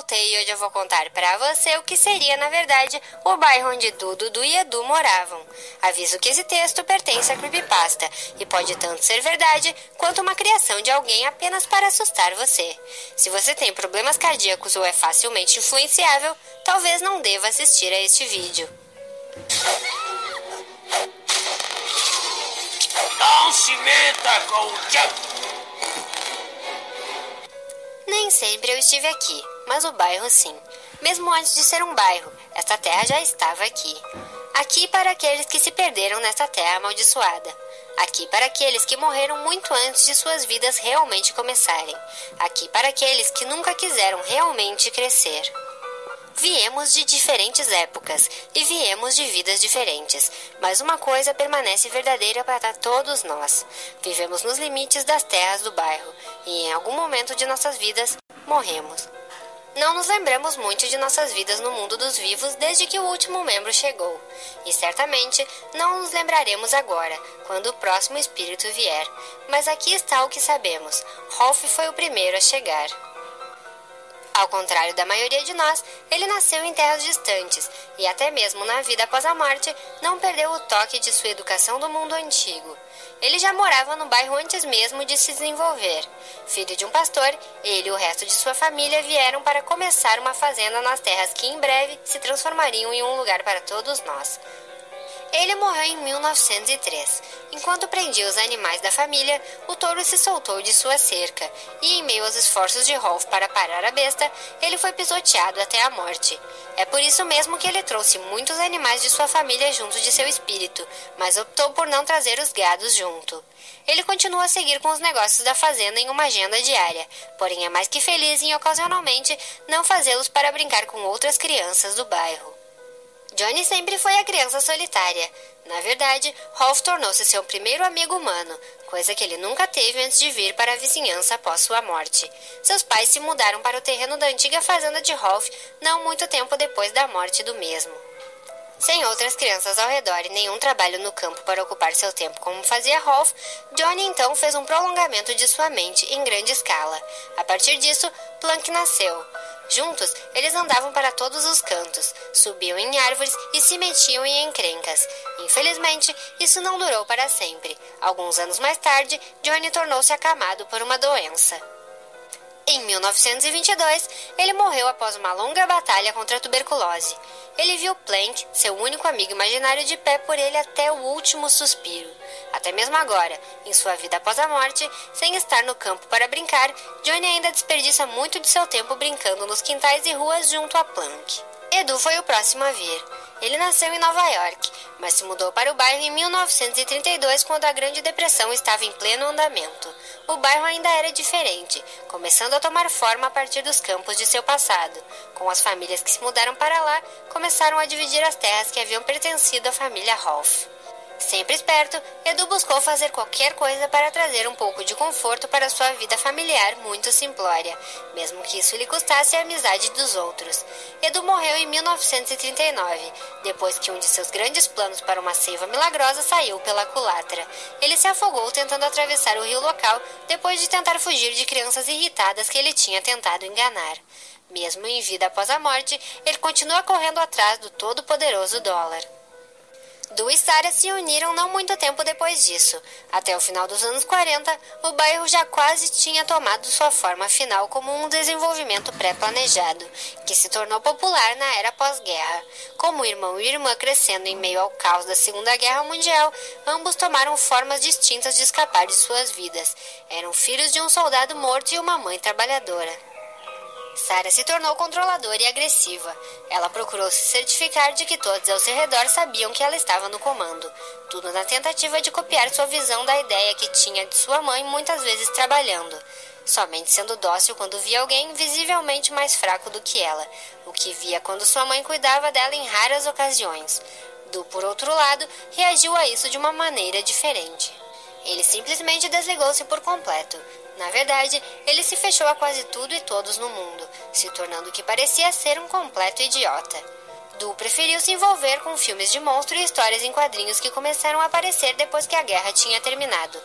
voltei e hoje eu vou contar para você o que seria, na verdade, o bairro onde Dudu, Dudu e Edu moravam. Aviso que esse texto pertence a creepypasta e pode tanto ser verdade quanto uma criação de alguém apenas para assustar você. Se você tem problemas cardíacos ou é facilmente influenciável, talvez não deva assistir a este vídeo. Não se meta com o Nem sempre eu estive aqui, mas o bairro sim. Mesmo antes de ser um bairro, esta terra já estava aqui. Aqui para aqueles que se perderam nesta terra amaldiçoada. Aqui para aqueles que morreram muito antes de suas vidas realmente começarem. Aqui para aqueles que nunca quiseram realmente crescer. Viemos de diferentes épocas e viemos de vidas diferentes, mas uma coisa permanece verdadeira para todos nós. Vivemos nos limites das terras do bairro e em algum momento de nossas vidas morremos. Não nos lembramos muito de nossas vidas no mundo dos vivos desde que o último membro chegou. E certamente não nos lembraremos agora, quando o próximo espírito vier. Mas aqui está o que sabemos: Rolf foi o primeiro a chegar. Ao contrário da maioria de nós, ele nasceu em terras distantes e, até mesmo na vida após a morte, não perdeu o toque de sua educação do mundo antigo. Ele já morava no bairro antes mesmo de se desenvolver. Filho de um pastor, ele e o resto de sua família vieram para começar uma fazenda nas terras que em breve se transformariam em um lugar para todos nós. Ele morreu em 1903. Enquanto prendia os animais da família, o touro se soltou de sua cerca e, em meio aos esforços de Rolf para parar a besta, ele foi pisoteado até a morte. É por isso mesmo que ele trouxe muitos animais de sua família junto de seu espírito, mas optou por não trazer os gados junto. Ele continua a seguir com os negócios da fazenda em uma agenda diária, porém é mais que feliz em ocasionalmente não fazê-los para brincar com outras crianças do bairro. Johnny sempre foi a criança solitária. Na verdade, Rolf tornou-se seu primeiro amigo humano, coisa que ele nunca teve antes de vir para a vizinhança após sua morte. Seus pais se mudaram para o terreno da antiga fazenda de Rolf não muito tempo depois da morte do mesmo. Sem outras crianças ao redor e nenhum trabalho no campo para ocupar seu tempo como fazia Rolf, Johnny então fez um prolongamento de sua mente em grande escala. A partir disso, Plank nasceu. Juntos, eles andavam para todos os cantos, subiam em árvores e se metiam em encrencas. Infelizmente, isso não durou para sempre. Alguns anos mais tarde, Johnny tornou-se acamado por uma doença. Em 1922, ele morreu após uma longa batalha contra a tuberculose. Ele viu Plank, seu único amigo imaginário, de pé por ele até o último suspiro. Até mesmo agora, em sua vida após a morte, sem estar no campo para brincar, Johnny ainda desperdiça muito de seu tempo brincando nos quintais e ruas junto a Plank. Edu foi o próximo a vir. Ele nasceu em Nova York, mas se mudou para o bairro em 1932 quando a Grande Depressão estava em pleno andamento. O bairro ainda era diferente, começando a tomar forma a partir dos campos de seu passado. Com as famílias que se mudaram para lá, começaram a dividir as terras que haviam pertencido à família Rolf. Sempre esperto, Edu buscou fazer qualquer coisa para trazer um pouco de conforto para sua vida familiar muito simplória, mesmo que isso lhe custasse a amizade dos outros. Edu morreu em 1939, depois que um de seus grandes planos para uma seiva milagrosa saiu pela culatra. Ele se afogou tentando atravessar o rio local depois de tentar fugir de crianças irritadas que ele tinha tentado enganar. Mesmo em vida após a morte, ele continua correndo atrás do todo-poderoso dólar. Du e Sara se uniram não muito tempo depois disso. Até o final dos anos 40, o bairro já quase tinha tomado sua forma final como um desenvolvimento pré-planejado, que se tornou popular na era pós-guerra. Como irmão e irmã crescendo em meio ao caos da Segunda Guerra Mundial, ambos tomaram formas distintas de escapar de suas vidas. Eram filhos de um soldado morto e uma mãe trabalhadora. Sara se tornou controladora e agressiva. Ela procurou se certificar de que todos ao seu redor sabiam que ela estava no comando, tudo na tentativa de copiar sua visão da ideia que tinha de sua mãe muitas vezes trabalhando, somente sendo dócil quando via alguém visivelmente mais fraco do que ela, o que via quando sua mãe cuidava dela em raras ocasiões. Du, por outro lado, reagiu a isso de uma maneira diferente. Ele simplesmente desligou-se por completo. Na verdade, ele se fechou a quase tudo e todos no mundo, se tornando o que parecia ser um completo idiota. Du preferiu se envolver com filmes de monstro e histórias em quadrinhos que começaram a aparecer depois que a guerra tinha terminado.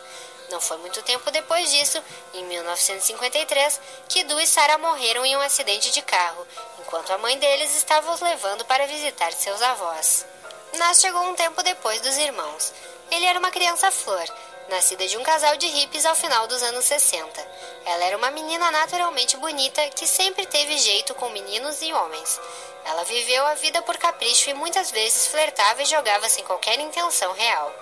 Não foi muito tempo depois disso, em 1953, que Du e Sarah morreram em um acidente de carro, enquanto a mãe deles estava os levando para visitar seus avós. Nas chegou um tempo depois dos irmãos. Ele era uma criança flor, nascida de um casal de hippies ao final dos anos 60. Ela era uma menina naturalmente bonita que sempre teve jeito com meninos e homens. Ela viveu a vida por capricho e muitas vezes flertava e jogava sem qualquer intenção real.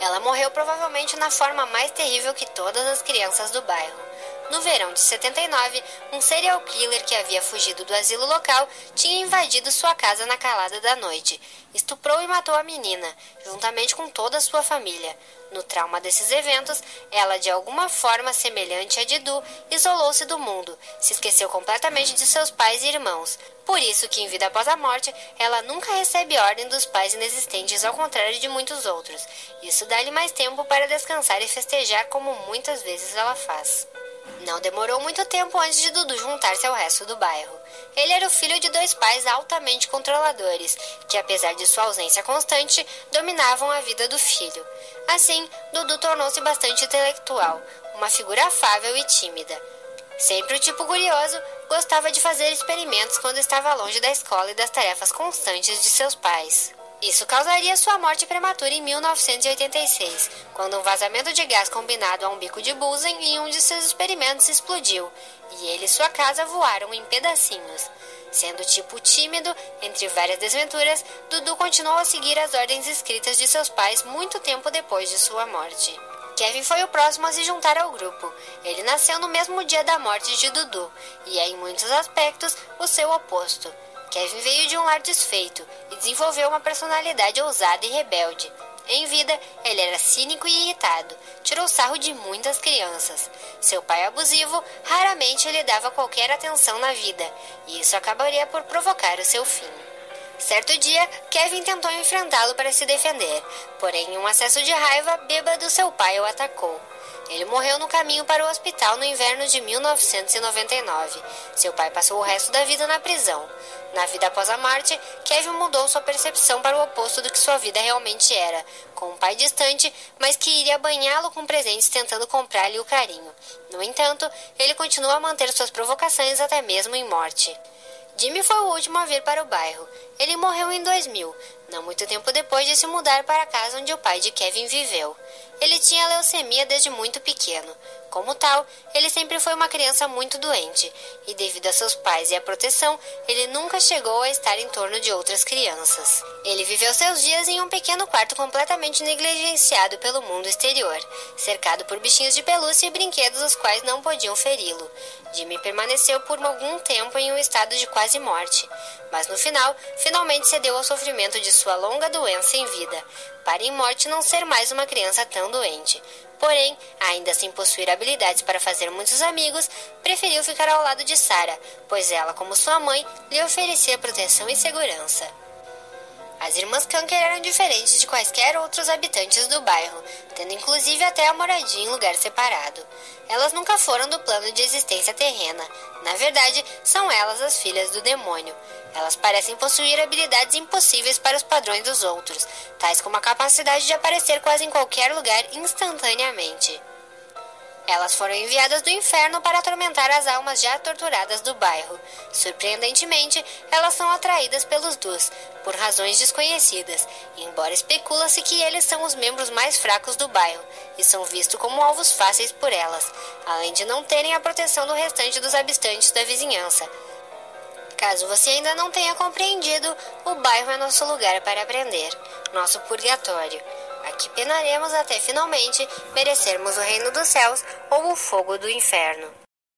Ela morreu provavelmente na forma mais terrível que todas as crianças do bairro. No verão de 79, um serial killer que havia fugido do asilo local tinha invadido sua casa na calada da noite. Estuprou e matou a menina, juntamente com toda a sua família. No trauma desses eventos, ela, de alguma forma semelhante a Didu, isolou-se do mundo, se esqueceu completamente de seus pais e irmãos. Por isso que, em vida após a morte, ela nunca recebe ordem dos pais inexistentes, ao contrário de muitos outros. Isso dá-lhe mais tempo para descansar e festejar, como muitas vezes ela faz. Não demorou muito tempo antes de Dudu juntar-se ao resto do bairro. Ele era o filho de dois pais altamente controladores, que, apesar de sua ausência constante, dominavam a vida do filho. Assim, Dudu tornou-se bastante intelectual, uma figura afável e tímida. Sempre o tipo curioso, gostava de fazer experimentos quando estava longe da escola e das tarefas constantes de seus pais. Isso causaria sua morte prematura em 1986, quando um vazamento de gás combinado a um bico de Bunsen em um de seus experimentos explodiu, e ele e sua casa voaram em pedacinhos. Sendo tipo tímido, entre várias desventuras, Dudu continuou a seguir as ordens escritas de seus pais muito tempo depois de sua morte. Kevin foi o próximo a se juntar ao grupo. Ele nasceu no mesmo dia da morte de Dudu, e é em muitos aspectos o seu oposto. Kevin veio de um lar desfeito e desenvolveu uma personalidade ousada e rebelde. Em vida, ele era cínico e irritado, tirou sarro de muitas crianças. Seu pai abusivo raramente lhe dava qualquer atenção na vida, e isso acabaria por provocar o seu fim. Certo dia, Kevin tentou enfrentá-lo para se defender, porém, em um acesso de raiva, bêbado, seu pai o atacou. Ele morreu no caminho para o hospital no inverno de 1999. Seu pai passou o resto da vida na prisão. Na vida após a morte, Kevin mudou sua percepção para o oposto do que sua vida realmente era, com um pai distante, mas que iria banhá-lo com presentes tentando comprar-lhe o carinho. No entanto, ele continua a manter suas provocações até mesmo em morte. Jimmy foi o último a vir para o bairro. Ele morreu em 2000, não muito tempo depois de se mudar para a casa onde o pai de Kevin viveu. Ele tinha leucemia desde muito pequeno. Como tal, ele sempre foi uma criança muito doente, e devido a seus pais e à proteção, ele nunca chegou a estar em torno de outras crianças. Ele viveu seus dias em um pequeno quarto completamente negligenciado pelo mundo exterior, cercado por bichinhos de pelúcia e brinquedos os quais não podiam feri-lo. Jimmy permaneceu por algum tempo em um estado de quase morte, mas no final, finalmente cedeu ao sofrimento de sua longa doença em vida, para em morte não ser mais uma criança tão doente. Porém, ainda sem possuir habilidades para fazer muitos amigos, preferiu ficar ao lado de Sarah, pois ela, como sua mãe, lhe oferecia proteção e segurança. As irmãs Kanker eram diferentes de quaisquer outros habitantes do bairro, tendo inclusive até a moradia em lugar separado. Elas nunca foram do plano de existência terrena. Na verdade, são elas as filhas do demônio. Elas parecem possuir habilidades impossíveis para os padrões dos outros, tais como a capacidade de aparecer quase em qualquer lugar instantaneamente. Elas foram enviadas do inferno para atormentar as almas já torturadas do bairro. Surpreendentemente, elas são atraídas pelos Dus, por razões desconhecidas, embora especula-se que eles são os membros mais fracos do bairro e são vistos como alvos fáceis por elas, além de não terem a proteção do restante dos habitantes da vizinhança. Caso você ainda não tenha compreendido, o bairro é nosso lugar para aprender, nosso purgatório. Aqui penaremos até finalmente merecermos o reino dos céus ou o fogo do inferno.